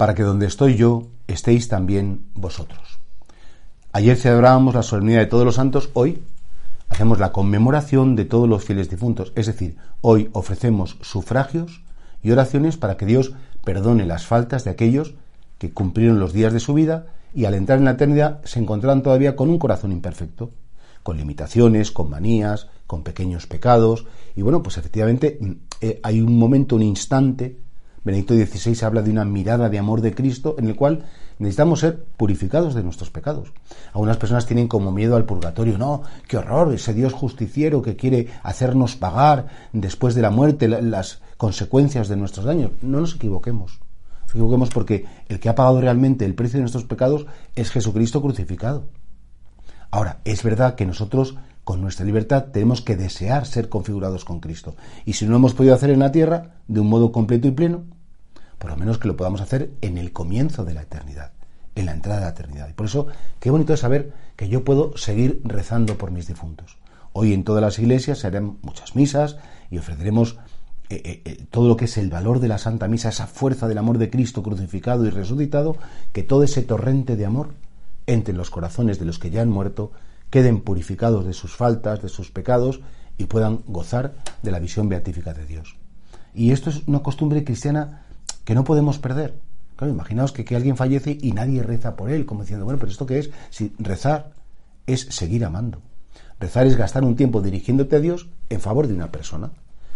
Para que donde estoy yo estéis también vosotros. Ayer celebrábamos la solemnidad de todos los santos, hoy hacemos la conmemoración de todos los fieles difuntos, es decir, hoy ofrecemos sufragios y oraciones para que Dios perdone las faltas de aquellos que cumplieron los días de su vida y al entrar en la eternidad se encontraron todavía con un corazón imperfecto, con limitaciones, con manías, con pequeños pecados. Y bueno, pues efectivamente mm, eh, hay un momento, un instante, Benedicto XVI habla de una mirada de amor de Cristo en el cual necesitamos ser purificados de nuestros pecados. Algunas personas tienen como miedo al purgatorio, no, qué horror, ese Dios justiciero que quiere hacernos pagar después de la muerte las consecuencias de nuestros daños. No nos equivoquemos nos equivoquemos porque el que ha pagado realmente el precio de nuestros pecados es Jesucristo crucificado. Ahora, es verdad que nosotros con nuestra libertad tenemos que desear ser configurados con Cristo. Y si no lo hemos podido hacer en la tierra de un modo completo y pleno, por lo menos que lo podamos hacer en el comienzo de la eternidad, en la entrada de la eternidad. Y por eso, qué bonito es saber que yo puedo seguir rezando por mis difuntos. Hoy en todas las iglesias se harán muchas misas y ofreceremos eh, eh, eh, todo lo que es el valor de la Santa Misa, esa fuerza del amor de Cristo crucificado y resucitado, que todo ese torrente de amor entre los corazones de los que ya han muerto, queden purificados de sus faltas, de sus pecados y puedan gozar de la visión beatífica de Dios. Y esto es una costumbre cristiana que no podemos perder. Imaginaos que, que alguien fallece y nadie reza por él, como diciendo, bueno, pero ¿esto qué es? Si rezar es seguir amando. Rezar es gastar un tiempo dirigiéndote a Dios en favor de una persona.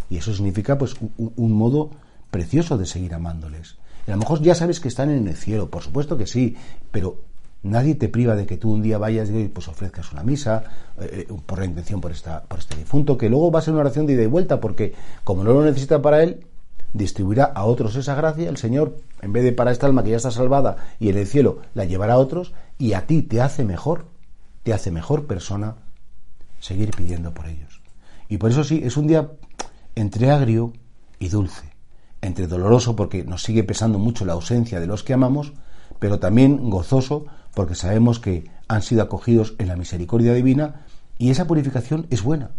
Y eso significa pues un, modo precioso de seguir amándoles. Y a lo mejor ya sabes que están en el cielo, por supuesto que sí, pero nadie te priva de que tú un día vayas y pues ofrezcas una misa eh, eh, por la intención por, esta, por este difunto, que luego va a ser una oración de ida y vuelta, porque como no lo necesita para él, distribuirá a otros esa gracia, el Señor, en vez de para esta alma que ya está salvada y en el cielo, la llevará a otros, y a ti te hace mejor, te hace mejor persona seguir pidiendo por ellos. Y por eso sí, es un día entre agrio y dulce, entre doloroso porque nos sigue pesando mucho la ausencia de los que amamos, pero también gozoso porque sabemos que han sido acogidos en la misericordia divina y esa purificación es buena,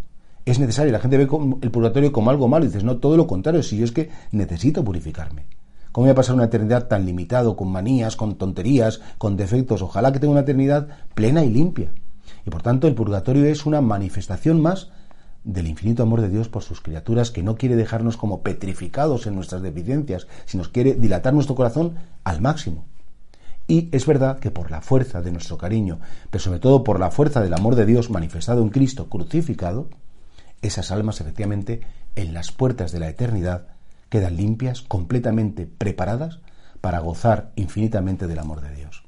es necesaria. La gente ve el purgatorio como algo malo y dices, no, todo lo contrario, si yo es que necesito purificarme. ¿Cómo voy a pasar una eternidad tan limitado, con manías, con tonterías, con defectos? Ojalá que tenga una eternidad plena y limpia. Y por tanto el purgatorio es una manifestación más del infinito amor de Dios por sus criaturas, que no quiere dejarnos como petrificados en nuestras deficiencias, sino quiere dilatar nuestro corazón al máximo. Y es verdad que por la fuerza de nuestro cariño, pero sobre todo por la fuerza del amor de Dios manifestado en Cristo crucificado, esas almas efectivamente en las puertas de la eternidad quedan limpias, completamente preparadas para gozar infinitamente del amor de Dios.